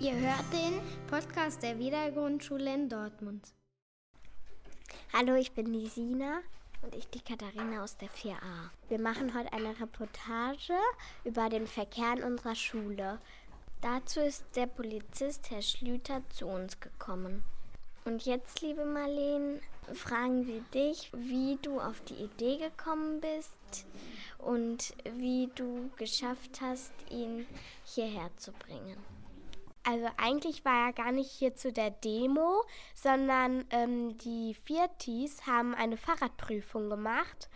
Ihr hört den Podcast der Wiedergrundschule in Dortmund. Hallo, ich bin die Sina und ich die Katharina aus der 4a. Wir machen heute eine Reportage über den Verkehr in unserer Schule. Dazu ist der Polizist Herr Schlüter zu uns gekommen. Und jetzt, liebe Marleen, fragen wir dich, wie du auf die Idee gekommen bist und wie du geschafft hast, ihn hierher zu bringen. Also eigentlich war er gar nicht hier zu der Demo, sondern ähm, die Viertis haben eine Fahrradprüfung gemacht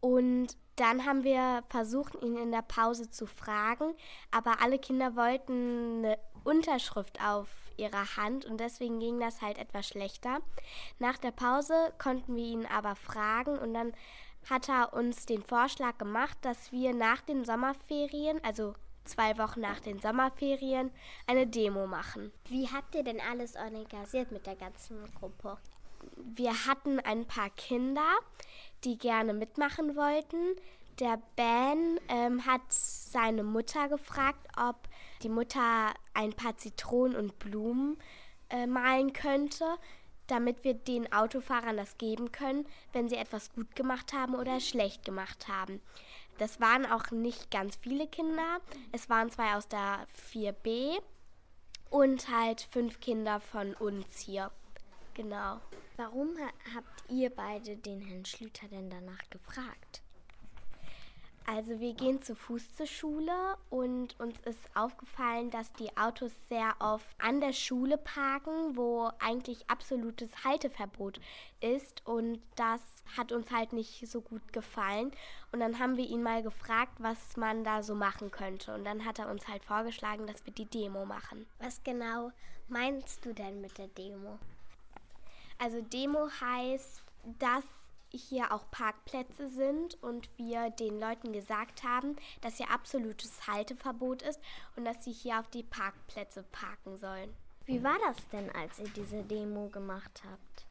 und dann haben wir versucht, ihn in der Pause zu fragen, aber alle Kinder wollten eine Unterschrift auf ihrer Hand und deswegen ging das halt etwas schlechter. Nach der Pause konnten wir ihn aber fragen und dann hat er uns den Vorschlag gemacht, dass wir nach den Sommerferien, also zwei Wochen nach den Sommerferien eine Demo machen. Wie habt ihr denn alles organisiert mit der ganzen Gruppe? Wir hatten ein paar Kinder, die gerne mitmachen wollten. Der Ben ähm, hat seine Mutter gefragt, ob die Mutter ein paar Zitronen und Blumen äh, malen könnte, damit wir den Autofahrern das geben können, wenn sie etwas gut gemacht haben oder schlecht gemacht haben. Das waren auch nicht ganz viele Kinder. Es waren zwei aus der 4b und halt fünf Kinder von uns hier. Genau. Warum habt ihr beide den Herrn Schlüter denn danach gefragt? Also wir gehen zu Fuß zur Schule und uns ist aufgefallen, dass die Autos sehr oft an der Schule parken, wo eigentlich absolutes Halteverbot ist und das hat uns halt nicht so gut gefallen und dann haben wir ihn mal gefragt, was man da so machen könnte und dann hat er uns halt vorgeschlagen, dass wir die Demo machen. Was genau meinst du denn mit der Demo? Also Demo heißt, dass hier auch Parkplätze sind und wir den Leuten gesagt haben, dass hier absolutes Halteverbot ist und dass sie hier auf die Parkplätze parken sollen. Wie war das denn, als ihr diese Demo gemacht habt?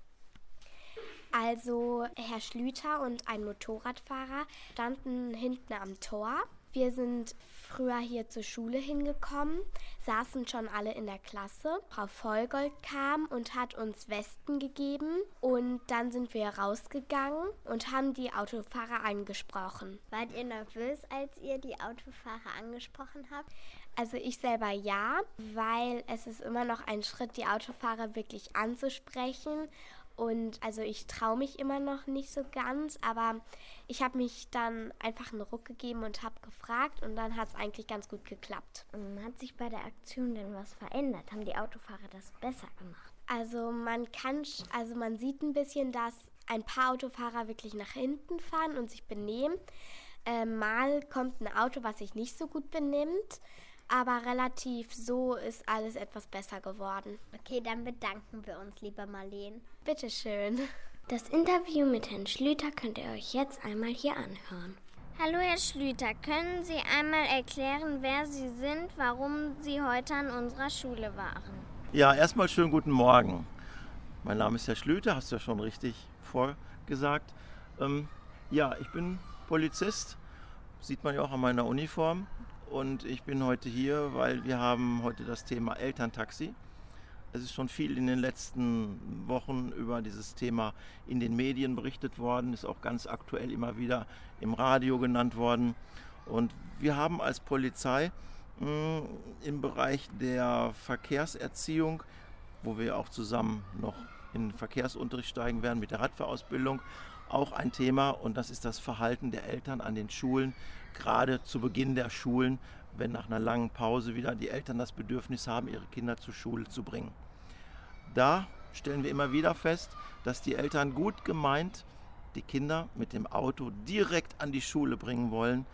Also Herr Schlüter und ein Motorradfahrer standen hinten am Tor wir sind früher hier zur Schule hingekommen, saßen schon alle in der Klasse. Frau Vollgold kam und hat uns Westen gegeben und dann sind wir rausgegangen und haben die Autofahrer angesprochen. Wart ihr nervös, als ihr die Autofahrer angesprochen habt? Also ich selber ja, weil es ist immer noch ein Schritt, die Autofahrer wirklich anzusprechen und also ich traue mich immer noch nicht so ganz, aber ich habe mich dann einfach einen Ruck gegeben und habe gefragt und dann hat es eigentlich ganz gut geklappt. Hat sich bei der Aktion denn was verändert? Haben die Autofahrer das besser gemacht? Also man kann, also man sieht ein bisschen, dass ein paar Autofahrer wirklich nach hinten fahren und sich benehmen. Äh, mal kommt ein Auto, was sich nicht so gut benimmt aber relativ so ist alles etwas besser geworden. Okay, dann bedanken wir uns, lieber Marleen. Bitteschön. Das Interview mit Herrn Schlüter könnt ihr euch jetzt einmal hier anhören. Hallo, Herr Schlüter. Können Sie einmal erklären, wer Sie sind, warum Sie heute an unserer Schule waren? Ja, erstmal schönen guten Morgen. Mein Name ist Herr Schlüter, hast du ja schon richtig vorgesagt. Ähm, ja, ich bin Polizist, sieht man ja auch an meiner Uniform und ich bin heute hier, weil wir haben heute das Thema Elterntaxi. Es ist schon viel in den letzten Wochen über dieses Thema in den Medien berichtet worden, ist auch ganz aktuell immer wieder im Radio genannt worden. Und wir haben als Polizei mh, hm, im Bereich der Verkehrserziehung, wo wir auch zusammen noch in den Verkehrsunterricht steigen werden mit der Radfahrausbildung, auch ein Thema und das ist das Verhalten der Eltern an den Schulen, gerade zu Beginn der Schulen, wenn nach einer langen Pause wieder die Eltern das Bedürfnis haben, ihre Kinder zur Schule zu bringen. Da stellen wir immer wieder fest, dass die Eltern gut gemeint die Kinder mit dem Auto direkt an die Schule bringen wollen,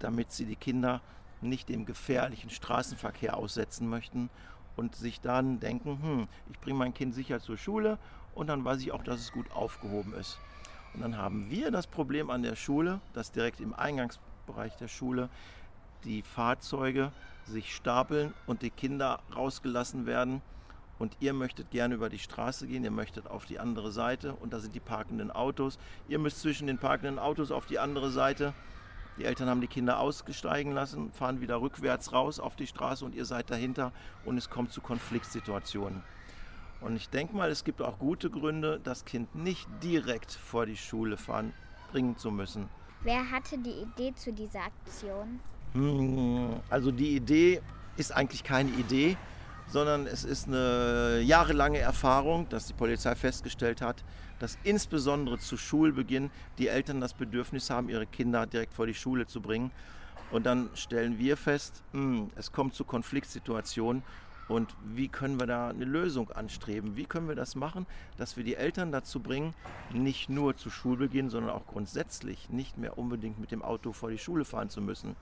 damit sie die Kinder nicht dem gefährlichen Straßenverkehr aussetzen möchten und sich dann denken, hm, ich bringe mein Kind sicher zur Schule und dann weiß ich auch, dass es gut aufgehoben ist. Und dann haben wir das Problem an der Schule, dass direkt im Eingangsbereich der Schule die Fahrzeuge sich stapeln und die Kinder rausgelassen werden. Und ihr möchtet gerne über die Straße gehen, ihr möchtet auf die andere Seite und da sind die parkenden Autos. Ihr müsst zwischen den parkenden Autos auf die andere Seite Die Eltern haben die Kinder ausgesteigen lassen, fahren wieder rückwärts raus auf die Straße und ihr seid dahinter und es kommt zu Konfliktsituationen. Und ich denke mal, es gibt auch gute Gründe, das Kind nicht direkt vor die Schule fahren, bringen zu müssen. Wer hatte die Idee zu dieser Aktion? Hm, also die Idee ist eigentlich keine Idee, sondern es ist eine jahrelange Erfahrung, dass die Polizei festgestellt hat, dass insbesondere zu Schulbeginn die Eltern das Bedürfnis haben, ihre Kinder direkt vor die Schule zu bringen. Und dann stellen wir fest, hm, es kommt zu Konfliktsituationen und wie können wir da eine Lösung anstreben? Wie können wir das machen, dass wir die Eltern dazu bringen, nicht nur zu Schulbeginn, sondern auch grundsätzlich nicht mehr unbedingt mit dem Auto vor die Schule fahren zu müssen?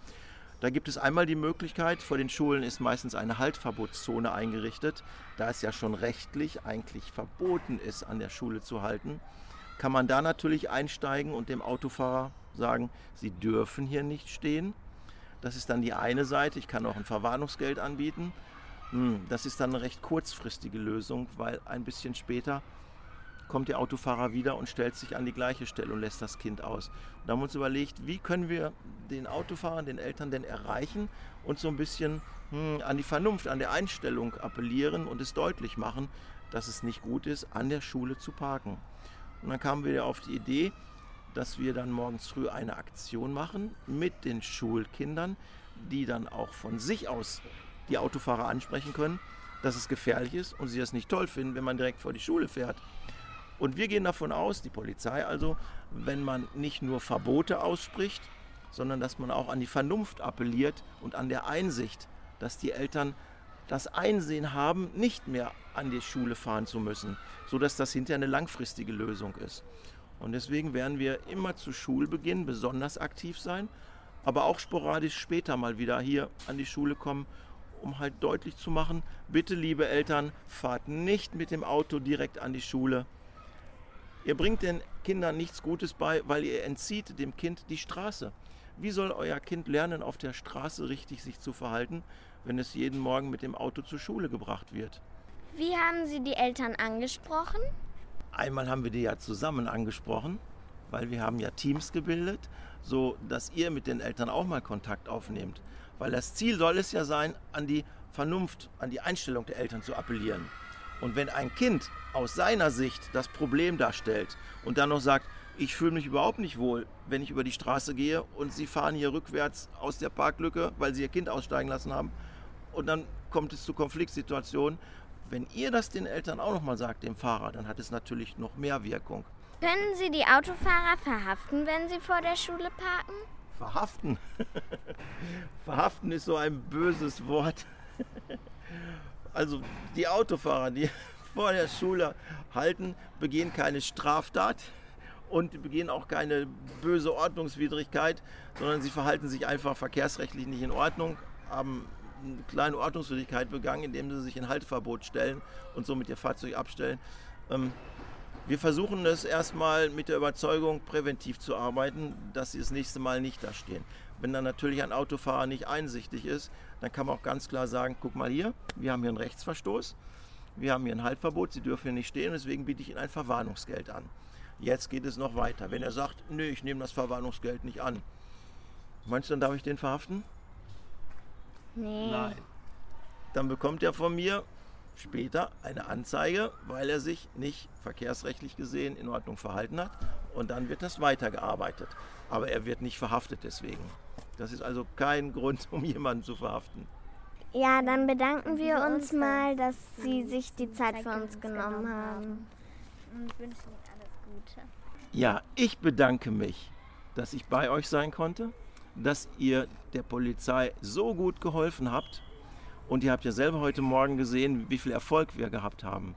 Da gibt es einmal die Möglichkeit, vor den Schulen ist meistens eine Haltverbotszone eingerichtet. Da es ja schon rechtlich eigentlich verboten ist, an der Schule zu halten, kann man da natürlich einsteigen und dem Autofahrer sagen, Sie dürfen hier nicht stehen. Das ist dann die eine Seite. Ich kann auch ein Verwarnungsgeld anbieten. Hm, das ist dann eine recht kurzfristige Lösung, weil ein bisschen später kommt der Autofahrer wieder und stellt sich an die gleiche Stelle und lässt das Kind aus. Und da haben wir uns überlegt, wie können wir den Autofahrern, den Eltern denn erreichen und so ein bisschen hm, an die Vernunft, an der Einstellung appellieren und es deutlich machen, dass es nicht gut ist, an der Schule zu parken. Und dann kamen wir auf die Idee, dass wir dann morgens früh eine Aktion machen mit den Schulkindern, die dann auch von sich aus die Autofahrer ansprechen können, dass es gefährlich ist und sie das nicht toll finden, wenn man direkt vor die Schule fährt. Und wir gehen davon aus, die Polizei also, wenn man nicht nur Verbote ausspricht, sondern dass man auch an die Vernunft appelliert und an der Einsicht, dass die Eltern das Einsehen haben, nicht mehr an die Schule fahren zu müssen, sodass das hinterher eine langfristige Lösung ist. Und deswegen werden wir immer zu Schulbeginn besonders aktiv sein, aber auch sporadisch später mal wieder hier an die Schule kommen, um halt deutlich zu machen, bitte liebe Eltern, fahrt nicht mit dem Auto direkt an die Schule, Ihr bringt den Kindern nichts Gutes bei, weil ihr entzieht dem Kind die Straße. Wie soll euer Kind lernen, auf der Straße richtig sich zu verhalten, wenn es jeden Morgen mit dem Auto zur Schule gebracht wird? Wie haben Sie die Eltern angesprochen? Einmal haben wir die ja zusammen angesprochen, weil wir haben ja Teams gebildet, so dass ihr mit den Eltern auch mal Kontakt aufnehmt. Weil das Ziel soll es ja sein, an die Vernunft, an die Einstellung der Eltern zu appellieren. Und wenn ein Kind aus seiner Sicht das Problem darstellt und dann noch sagt, ich fühle mich überhaupt nicht wohl, wenn ich über die Straße gehe und sie fahren hier rückwärts aus der Parklücke, weil sie ihr Kind aussteigen lassen haben und dann kommt es zu Konfliktsituationen. Wenn ihr das den Eltern auch noch mal sagt, dem Fahrer, dann hat es natürlich noch mehr Wirkung. Können Sie die Autofahrer verhaften, wenn sie vor der Schule parken? Verhaften? verhaften ist so ein böses Wort. Also die Autofahrer, die vor der Schule halten, begehen keine Straftat und begehen auch keine böse Ordnungswidrigkeit, sondern sie verhalten sich einfach verkehrsrechtlich nicht in Ordnung, haben eine kleine Ordnungswidrigkeit begangen, indem sie sich in Halteverbot stellen und somit ihr Fahrzeug abstellen. Wir versuchen es erstmal mit der Überzeugung, präventiv zu arbeiten, dass sie das nächste Mal nicht da stehen. Wenn dann natürlich ein Autofahrer nicht einsichtig ist, dann kann man auch ganz klar sagen, guck mal hier, wir haben hier einen Rechtsverstoß, wir haben hier ein Haltverbot, Sie dürfen hier nicht stehen, deswegen biete ich Ihnen ein Verwarnungsgeld an. Jetzt geht es noch weiter. Wenn er sagt, nö, ich nehme das Verwarnungsgeld nicht an, meinst du, dann darf ich den verhaften? Nee. Nein. Dann bekommt er von mir später eine Anzeige, weil er sich nicht verkehrsrechtlich gesehen in Ordnung verhalten hat. Und dann wird das weitergearbeitet. Aber er wird nicht verhaftet deswegen. Das ist also kein Grund, um jemanden zu verhaften. Ja, dann bedanken wir uns mal, dass Sie sich die Zeit für uns genommen haben. Und wünschen Ihnen alles Gute. Ja, ich bedanke mich, dass ich bei euch sein konnte, dass ihr der Polizei so gut geholfen habt. Und ihr habt ja selber heute Morgen gesehen, wie viel Erfolg wir gehabt haben.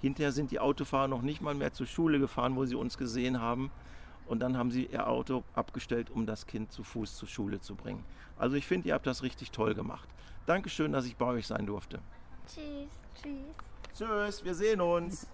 Hinterher sind die Autofahrer noch nicht mal mehr zur Schule gefahren, wo sie uns gesehen haben. Und dann haben sie ihr Auto abgestellt, um das Kind zu Fuß zur Schule zu bringen. Also ich finde, ihr habt das richtig toll gemacht. Dankeschön, dass ich bei euch sein durfte. Tschüss. Tschüss. Tschüss, wir sehen uns.